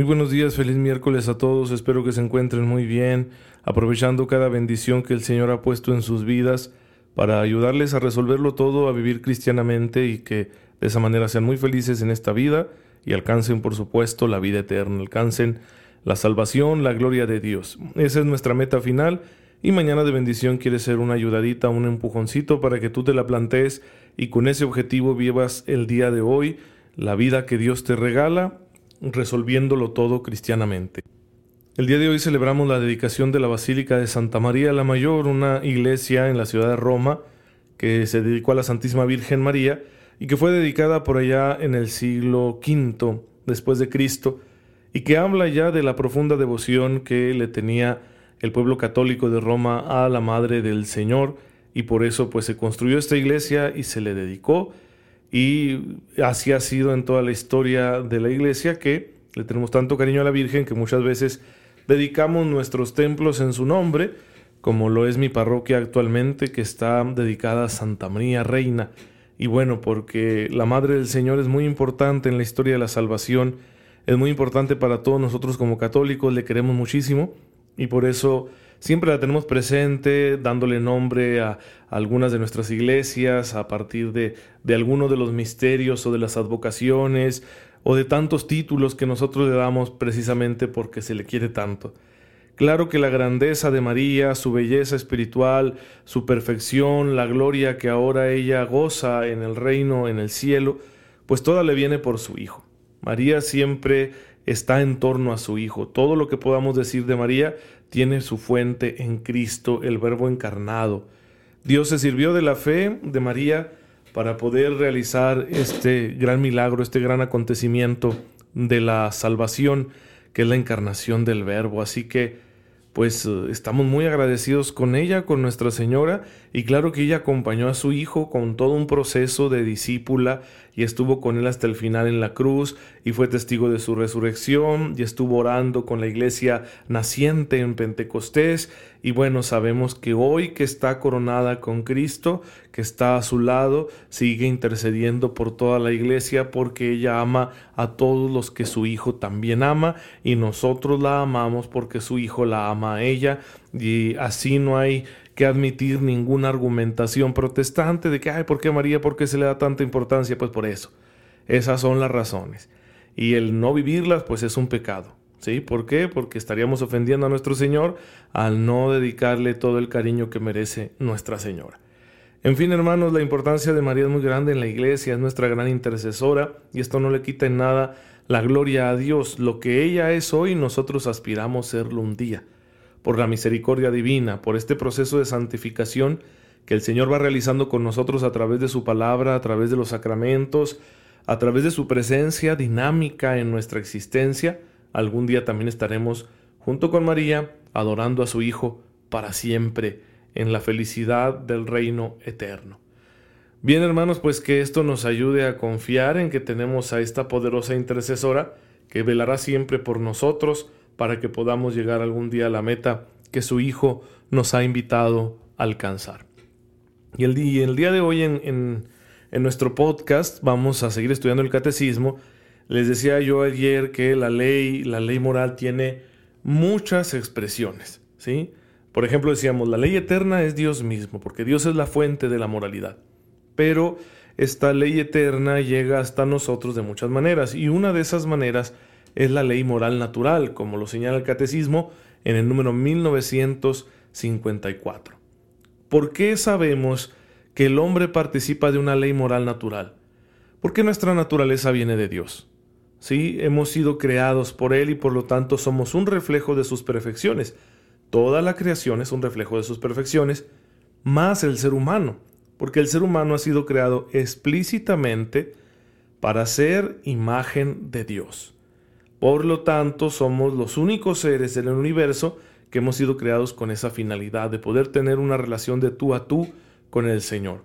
Muy buenos días, feliz miércoles a todos, espero que se encuentren muy bien, aprovechando cada bendición que el Señor ha puesto en sus vidas para ayudarles a resolverlo todo, a vivir cristianamente y que de esa manera sean muy felices en esta vida y alcancen, por supuesto, la vida eterna, alcancen la salvación, la gloria de Dios. Esa es nuestra meta final y mañana de bendición quiere ser una ayudadita, un empujoncito para que tú te la plantees y con ese objetivo vivas el día de hoy, la vida que Dios te regala resolviéndolo todo cristianamente. El día de hoy celebramos la dedicación de la Basílica de Santa María la Mayor, una iglesia en la ciudad de Roma que se dedicó a la Santísima Virgen María y que fue dedicada por allá en el siglo V después de Cristo y que habla ya de la profunda devoción que le tenía el pueblo católico de Roma a la Madre del Señor y por eso pues se construyó esta iglesia y se le dedicó y así ha sido en toda la historia de la iglesia que le tenemos tanto cariño a la Virgen que muchas veces dedicamos nuestros templos en su nombre, como lo es mi parroquia actualmente que está dedicada a Santa María Reina. Y bueno, porque la Madre del Señor es muy importante en la historia de la salvación, es muy importante para todos nosotros como católicos, le queremos muchísimo y por eso siempre la tenemos presente, dándole nombre a, algunas de nuestras iglesias a partir de, de alguno de los misterios o de las advocaciones o de tantos títulos que nosotros le damos precisamente porque se le quiere tanto. Claro que la grandeza de María, su belleza espiritual, su perfección, la gloria que ahora ella goza en el reino, en el cielo, pues toda le viene por su Hijo. María siempre está en torno a su Hijo. Todo lo que podamos decir de María tiene su fuente en Cristo, el Verbo encarnado. Dios se sirvió de la fe de María para poder realizar este gran milagro, este gran acontecimiento de la salvación, que es la encarnación del Verbo. Así que pues eh, estamos muy agradecidos con ella, con Nuestra Señora, y claro que ella acompañó a su hijo con todo un proceso de discípula y estuvo con él hasta el final en la cruz y fue testigo de su resurrección y estuvo orando con la iglesia naciente en Pentecostés. Y bueno, sabemos que hoy que está coronada con Cristo, que está a su lado, sigue intercediendo por toda la iglesia porque ella ama a todos los que su Hijo también ama y nosotros la amamos porque su Hijo la ama a ella. Y así no hay que admitir ninguna argumentación protestante de que, ay, ¿por qué María? ¿Por qué se le da tanta importancia? Pues por eso. Esas son las razones. Y el no vivirlas, pues es un pecado. ¿Sí? ¿Por qué? Porque estaríamos ofendiendo a nuestro Señor al no dedicarle todo el cariño que merece Nuestra Señora. En fin, hermanos, la importancia de María es muy grande en la iglesia, es nuestra gran intercesora y esto no le quita en nada la gloria a Dios. Lo que ella es hoy, nosotros aspiramos serlo un día. Por la misericordia divina, por este proceso de santificación que el Señor va realizando con nosotros a través de su palabra, a través de los sacramentos, a través de su presencia dinámica en nuestra existencia, Algún día también estaremos junto con María adorando a su Hijo para siempre en la felicidad del reino eterno. Bien hermanos, pues que esto nos ayude a confiar en que tenemos a esta poderosa intercesora que velará siempre por nosotros para que podamos llegar algún día a la meta que su Hijo nos ha invitado a alcanzar. Y el, día, de hoy en, en nuestro podcast vamos a seguir estudiando el catecismo les decía yo ayer que la ley, la ley moral tiene muchas expresiones, ¿sí? Por ejemplo, decíamos, la ley eterna es Dios mismo, porque Dios es la fuente de la moralidad. Pero esta ley eterna llega hasta nosotros de muchas maneras, y una de esas maneras es la ley moral natural, como lo señala el catecismo en el número 1954. ¿Por qué sabemos que el hombre participa de una ley moral natural? Porque nuestra naturaleza viene de Dios. Sí, hemos sido creados por Él y por lo tanto somos un reflejo de sus perfecciones. Toda la creación es un reflejo de sus perfecciones, más el ser humano. porque el ser humano ha sido creado explícitamente para ser imagen de Dios. Por lo tanto, somos los únicos seres en el universo que hemos sido creados con esa finalidad de poder tener una relación de tú a tú con el Señor.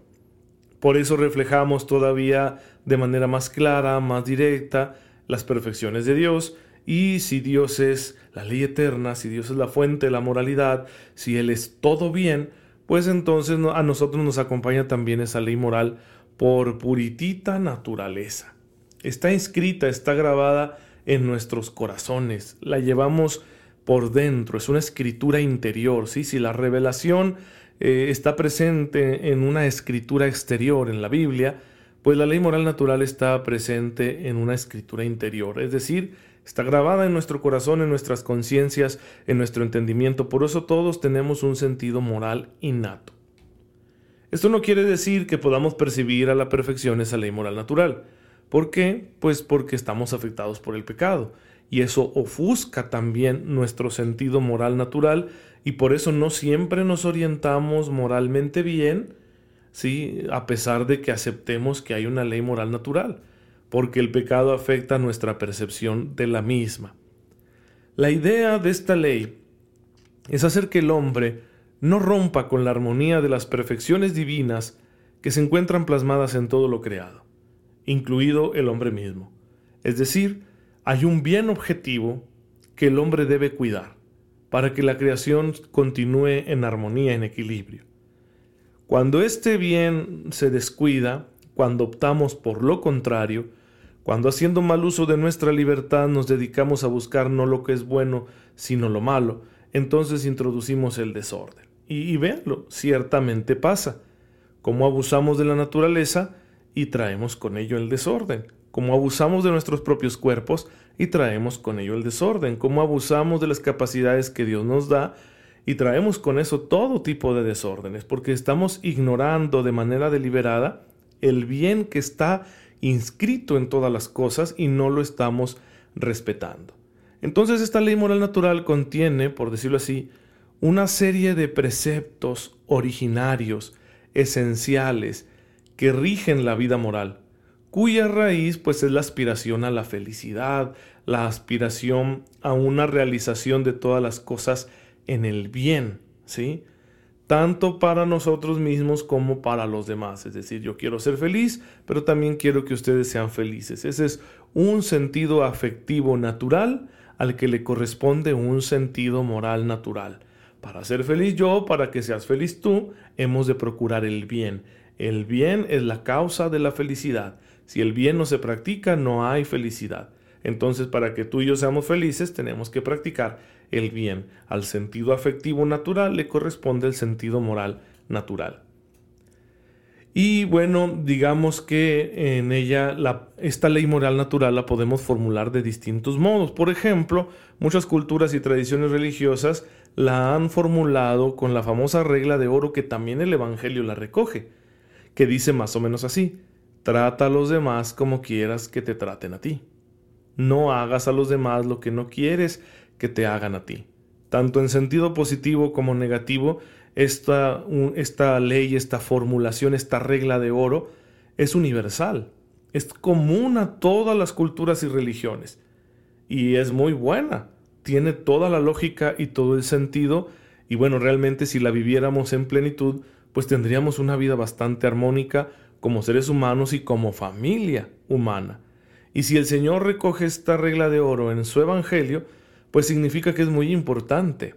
Por eso reflejamos todavía de manera más clara, más directa, las perfecciones de Dios, y si Dios es la ley eterna, si Dios es la fuente de la moralidad, si Él es todo bien, pues entonces a nosotros nos acompaña también esa ley moral por puritita naturaleza. Está inscrita, está grabada en nuestros corazones, la llevamos por dentro, es una escritura interior, ¿sí? Si la revelación eh, está presente en una escritura exterior, en la Biblia, pues la ley moral natural está presente en una escritura interior, es decir, está grabada en nuestro corazón, en nuestras conciencias, en nuestro entendimiento, por eso todos tenemos un sentido moral innato. Esto no quiere decir que podamos percibir a la perfección esa ley moral natural. ¿Por qué? Pues porque estamos afectados por el pecado y eso ofusca también nuestro sentido moral natural y por eso no siempre nos orientamos moralmente bien, ¿sí? a pesar de que aceptemos que hay una ley moral natural, porque el pecado afecta nuestra percepción de la misma. La idea de esta ley es hacer que el hombre no rompa con la armonía de las perfecciones divinas que se encuentran plasmadas en todo lo creado, incluido el hombre mismo. Es decir, hay un bien objetivo que el hombre debe cuidar para que la creación continúe en armonía, en equilibrio. Cuando este bien se descuida, cuando optamos por lo contrario, cuando haciendo mal uso de nuestra libertad nos dedicamos a buscar no lo que es bueno, sino lo malo, entonces introducimos el desorden. Y, y véanlo, ciertamente pasa. Como abusamos de la naturaleza y traemos con ello el desorden como abusamos de nuestros propios cuerpos y traemos con ello el desorden, como abusamos de las capacidades que Dios nos da y traemos con eso todo tipo de desórdenes, porque estamos ignorando de manera deliberada el bien que está inscrito en todas las cosas y no lo estamos respetando. Entonces esta ley moral natural contiene, por decirlo así, una serie de preceptos originarios, esenciales, que rigen la vida moral cuya raíz pues es la aspiración a la felicidad, la aspiración a una realización de todas las cosas en el bien, ¿sí? Tanto para nosotros mismos como para los demás. Es decir, yo quiero ser feliz, pero también quiero que ustedes sean felices. Ese es un sentido afectivo natural al que le corresponde un sentido moral natural. Para ser feliz yo, para que seas feliz tú, hemos de procurar el bien. El bien es la causa de la felicidad. Si el bien no se practica, no hay felicidad. Entonces, para que tú y yo seamos felices, tenemos que practicar el bien. Al sentido afectivo natural le corresponde el sentido moral natural. Y bueno, digamos que en ella esta ley moral natural la podemos formular de distintos modos. Por ejemplo, muchas culturas y tradiciones religiosas la han formulado con la famosa regla de oro que también el Evangelio la recoge, que dice más o menos así. Trata a los demás como quieras que te traten a ti. No hagas a los demás lo que no quieres que te hagan a ti. Tanto en sentido positivo como negativo, esta, esta ley, esta formulación, esta regla de oro es universal. Es común a todas las culturas y religiones. Y es muy buena. Tiene toda la lógica y todo el sentido. Y bueno, realmente si la viviéramos en plenitud, pues tendríamos una vida bastante armónica, como seres humanos y como familia humana. Y si el Señor recoge esta regla de oro en su Evangelio, pues significa que es muy importante.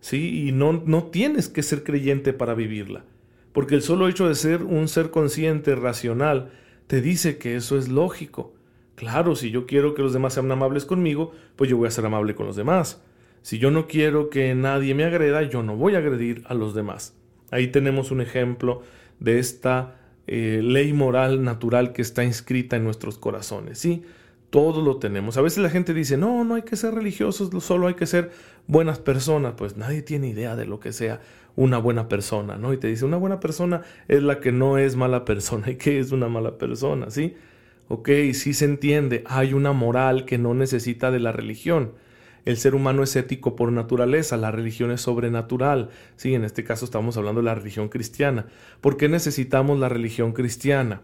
¿Sí? Y no, no tienes que ser creyente para vivirla. Porque el solo hecho de ser un ser consciente, racional, te dice que eso es lógico. Claro, si yo quiero que los demás sean amables conmigo, pues yo voy a ser amable con los demás. Si yo no quiero que nadie me agreda, yo no voy a agredir a los demás. Ahí tenemos un ejemplo de esta eh, ley moral natural que está inscrita en nuestros corazones. Sí, todo lo tenemos. A veces la gente dice, no, no hay que ser religiosos, solo hay que ser buenas personas. Pues nadie tiene idea de lo que sea una buena persona, ¿no? Y te dice, una buena persona es la que no es mala persona. ¿Y qué es una mala persona? ¿Sí? Ok, sí se entiende. Hay una moral que no necesita de la religión. El ser humano es ético por naturaleza, la religión es sobrenatural. Sí, en este caso estamos hablando de la religión cristiana. ¿Por qué necesitamos la religión cristiana?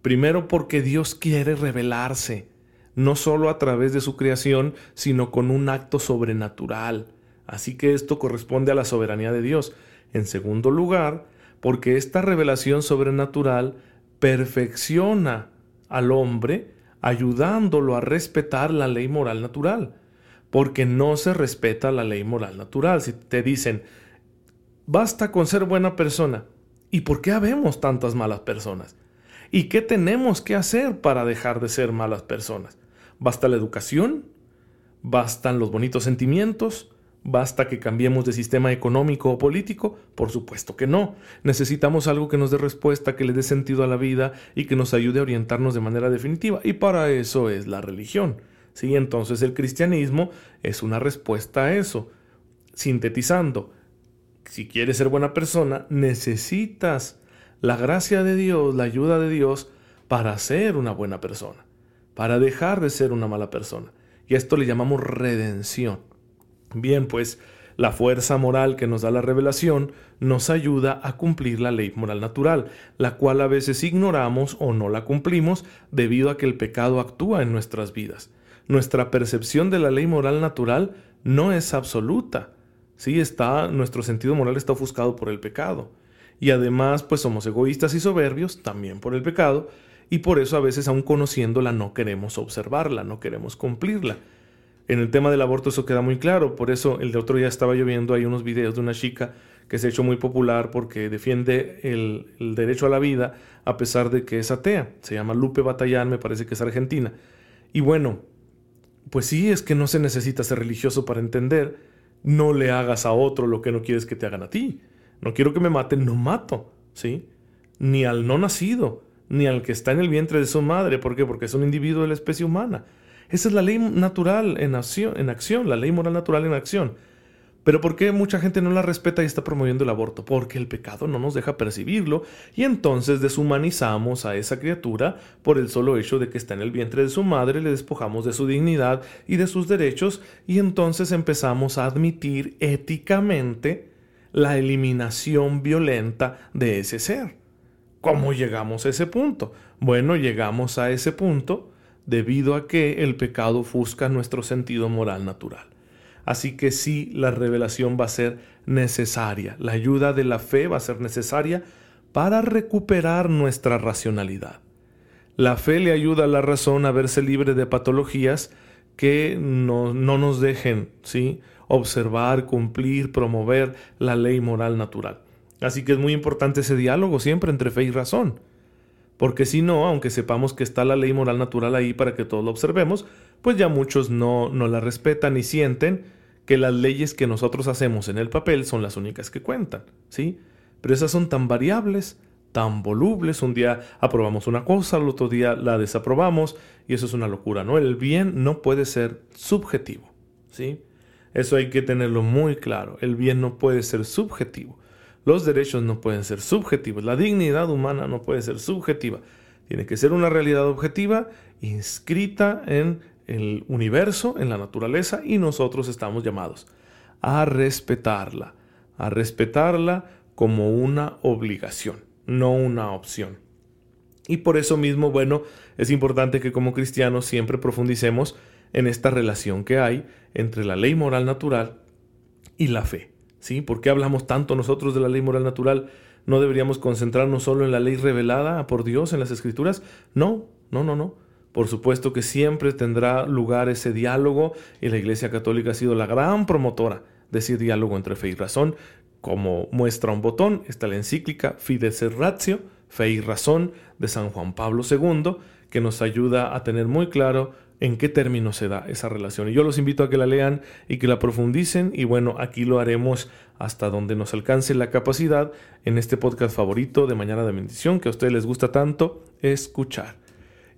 Primero porque Dios quiere revelarse, no solo a través de su creación, sino con un acto sobrenatural. Así que esto corresponde a la soberanía de Dios. En segundo lugar, porque esta revelación sobrenatural perfecciona al hombre ayudándolo a respetar la ley moral natural porque no se respeta la ley moral natural. Si te dicen, basta con ser buena persona, ¿y por qué habemos tantas malas personas? ¿Y qué tenemos que hacer para dejar de ser malas personas? ¿Basta la educación? ¿Bastan los bonitos sentimientos? ¿Basta que cambiemos de sistema económico o político? Por supuesto que no. Necesitamos algo que nos dé respuesta, que le dé sentido a la vida y que nos ayude a orientarnos de manera definitiva. Y para eso es la religión. ¿Sí? Entonces el cristianismo es una respuesta a eso. Sintetizando, si quieres ser buena persona, necesitas la gracia de Dios, la ayuda de Dios para ser una buena persona, para dejar de ser una mala persona. Y esto le llamamos redención. Bien, pues la fuerza moral que nos da la revelación nos ayuda a cumplir la ley moral natural, la cual a veces ignoramos o no la cumplimos debido a que el pecado actúa en nuestras vidas nuestra percepción de la ley moral natural no es absoluta. Sí, está, nuestro sentido moral está ofuscado por el pecado. Y además, pues somos egoístas y soberbios también por el pecado, y por eso a veces aún conociéndola no queremos observarla, no queremos cumplirla. En el tema del aborto eso queda muy claro, por eso el de otro día estaba yo viendo ahí unos videos de una chica que se ha hecho muy popular porque defiende el, el derecho a la vida a pesar de que es atea. Se llama Lupe Batallán, me parece que es argentina. Y bueno, pues sí, es que no se necesita ser religioso para entender. No le hagas a otro lo que no quieres que te hagan a ti. No quiero que me maten, no mato, ¿sí? Ni al no nacido, ni al que está en el vientre de su madre. ¿Por qué? Porque es un individuo de la especie humana. Esa es la ley natural en acción, en acción la ley moral natural en acción. Pero ¿por qué mucha gente no la respeta y está promoviendo el aborto? Porque el pecado no nos deja percibirlo y entonces deshumanizamos a esa criatura por el solo hecho de que está en el vientre de su madre, le despojamos de su dignidad y de sus derechos y entonces empezamos a admitir éticamente la eliminación violenta de ese ser. ¿Cómo llegamos a ese punto? Bueno, llegamos a ese punto debido a que el pecado ofusca nuestro sentido moral natural. Así que sí, la revelación va a ser necesaria. La ayuda de la fe va a ser necesaria para recuperar nuestra racionalidad. La fe le ayuda a la razón a verse libre de patologías que no, nos dejen ¿sí? observar, cumplir, promover la ley moral natural. Así que es muy importante ese diálogo siempre entre fe y razón. Porque si no, aunque sepamos que está la ley moral natural ahí para que todos lo observemos, pues ya muchos no, no la respetan y sienten que las leyes que nosotros hacemos en el papel son las únicas que cuentan, ¿sí? Pero esas son tan variables, tan volubles, un día aprobamos una cosa, al otro día la desaprobamos y eso es una locura, ¿no? El bien no puede ser subjetivo, ¿sí? Eso hay que tenerlo muy claro, el bien no puede ser subjetivo. Los derechos no pueden ser subjetivos, la dignidad humana no puede ser subjetiva. Tiene que ser una realidad objetiva inscrita en el universo, en la naturaleza, y nosotros estamos llamados a respetarla, a respetarla como una obligación, no una opción. Y por eso mismo, bueno, es importante que como cristianos siempre profundicemos en esta relación que hay entre la ley moral natural y la fe. ¿Sí? ¿Por qué hablamos tanto nosotros de la ley moral natural? ¿No deberíamos concentrarnos solo en la ley revelada por Dios en las Escrituras? No, no, no, no. Por supuesto que siempre tendrá lugar ese diálogo y la Iglesia Católica ha sido la gran promotora de ese diálogo entre fe y razón. Como muestra un botón, está la encíclica Fides et Ratio, Fe y Razón, de San Juan Pablo II, que nos ayuda a tener muy claro en qué términos se da esa relación. Y yo los invito a que la lean y que la profundicen. Y bueno, aquí lo haremos hasta donde nos alcance la capacidad en este podcast favorito de Mañana de Bendición, que a ustedes les gusta tanto escuchar.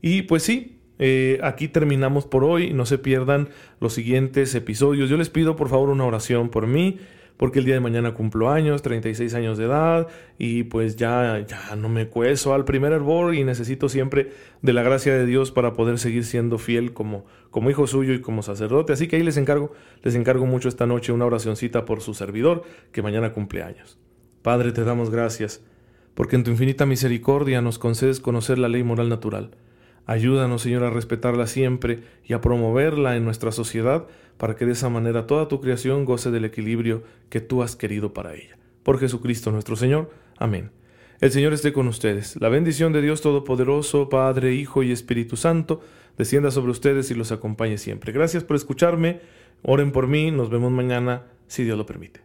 Y pues sí, eh, aquí terminamos por hoy. No se pierdan los siguientes episodios. Yo les pido por favor una oración por mí, porque el día de mañana cumplo años, 36 años de edad, y pues ya, ya no me cueso al primer hervor y necesito siempre de la gracia de Dios para poder seguir siendo fiel como, como hijo suyo y como sacerdote. Así que ahí les encargo, les encargo mucho esta noche una oracioncita por su servidor, que mañana cumple años. Padre, te damos gracias, porque en tu infinita misericordia nos concedes conocer la ley moral natural. Ayúdanos, Señor, a respetarla siempre y a promoverla en nuestra sociedad para que de esa manera toda tu creación goce del equilibrio que tú has querido para ella. Por Jesucristo nuestro Señor. Amén. El Señor esté con ustedes. La bendición de Dios Todopoderoso, Padre, Hijo y Espíritu Santo, descienda sobre ustedes y los acompañe siempre. Gracias por escucharme. Oren por mí. Nos vemos mañana, si Dios lo permite.